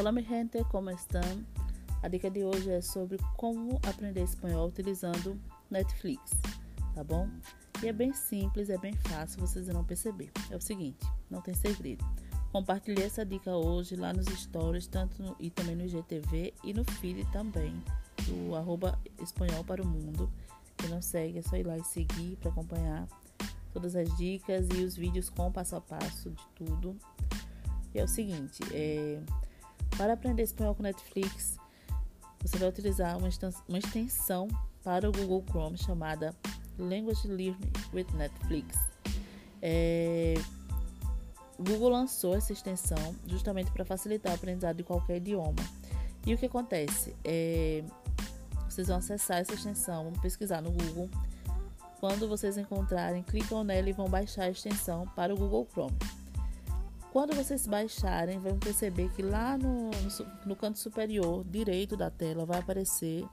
Olá, minha gente, como estão? A dica de hoje é sobre como aprender espanhol utilizando Netflix, tá bom? E é bem simples, é bem fácil, vocês irão perceber. É o seguinte, não tem segredo. Compartilhei essa dica hoje lá nos stories, tanto no, e também no IGTV e no feed também, do arroba espanhol para o mundo. Quem não segue, é só ir lá e seguir para acompanhar todas as dicas e os vídeos com passo a passo de tudo. E é o seguinte, é, para aprender espanhol com Netflix, você vai utilizar uma extensão para o Google Chrome chamada Language Learning with Netflix. É, o Google lançou essa extensão justamente para facilitar o aprendizado de qualquer idioma. E o que acontece? É, vocês vão acessar essa extensão, vão pesquisar no Google. Quando vocês encontrarem, clicam nela e vão baixar a extensão para o Google Chrome. Quando vocês baixarem, vão perceber que lá no, no, canto superior direito da tela vai aparecer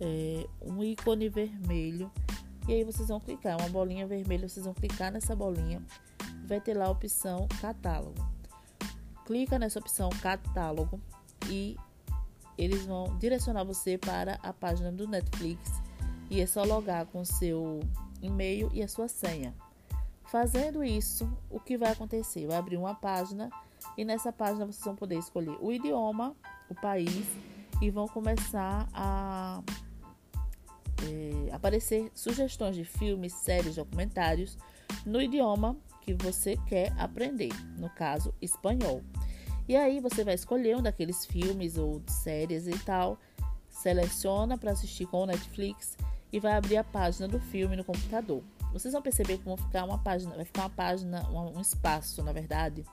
é, um ícone vermelho. E aí vocês vão clicar, uma bolinha vermelha, vocês vão clicar nessa bolinha. Vai ter lá a opção catálogo. Clica nessa opção catálogo e eles vão direcionar você para a página do Netflix. E é só logar com seu e-mail e a sua senha. Fazendo isso, o que vai acontecer? Vai abrir uma página e nessa página vocês vão poder escolher o idioma, o país e vão começar a é, aparecer sugestões de filmes, séries, documentários no idioma que você quer aprender, no caso, espanhol. E aí você vai escolher um daqueles filmes ou séries e tal, seleciona para assistir com o Netflix e vai abrir a página do filme no computador. Vocês vão perceber que vão ficar uma página, vai ficar uma página, um espaço, na verdade,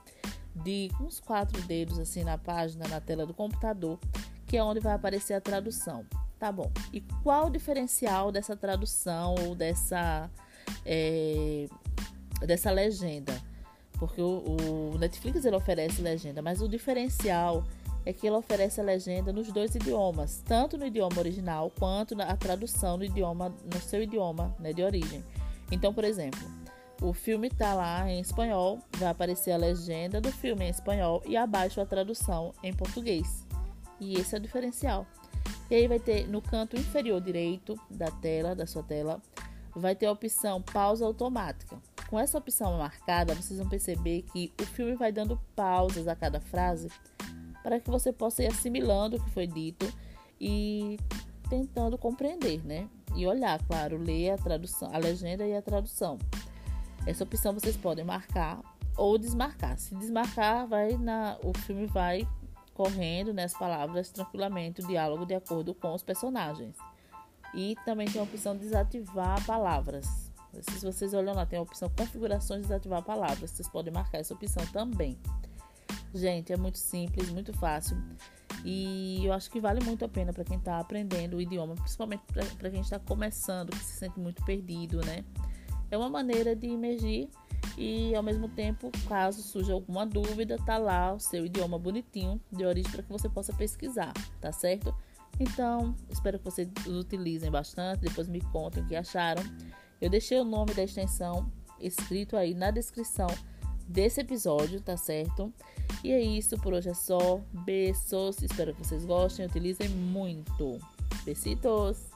de uns quatro dedos assim na página, na tela do computador, que é onde vai aparecer a tradução. Tá bom. E qual o diferencial dessa tradução ou dessa é, dessa legenda? Porque o, o Netflix ele oferece legenda, mas o diferencial é que ele oferece a legenda nos dois idiomas, tanto no idioma original quanto na tradução no idioma no seu idioma né, de origem. Então, por exemplo, o filme está lá em espanhol, vai aparecer a legenda do filme em espanhol e abaixo a tradução em português. E esse é o diferencial. E aí vai ter no canto inferior direito da tela, da sua tela, vai ter a opção pausa automática. Com essa opção marcada, vocês vão perceber que o filme vai dando pausas a cada frase para que você possa ir assimilando o que foi dito e tentando compreender, né? E olhar, claro, ler a tradução, a legenda e a tradução. Essa opção vocês podem marcar ou desmarcar. Se desmarcar, vai na, o filme vai correndo nas né, palavras tranquilamente o diálogo de acordo com os personagens. E também tem a opção desativar palavras. Se vocês olham lá, tem a opção configurações desativar palavras. Vocês podem marcar essa opção também. Gente, é muito simples, muito fácil. E eu acho que vale muito a pena para quem está aprendendo o idioma, principalmente para quem está começando, que se sente muito perdido, né? É uma maneira de emergir e ao mesmo tempo, caso surja alguma dúvida, tá lá o seu idioma bonitinho de origem para que você possa pesquisar, tá certo? Então, espero que vocês utilizem bastante, depois me contem o que acharam. Eu deixei o nome da extensão escrito aí na descrição desse episódio, tá certo? E é isso, por hoje é só. Beijos, espero que vocês gostem, utilizem muito. Besitos!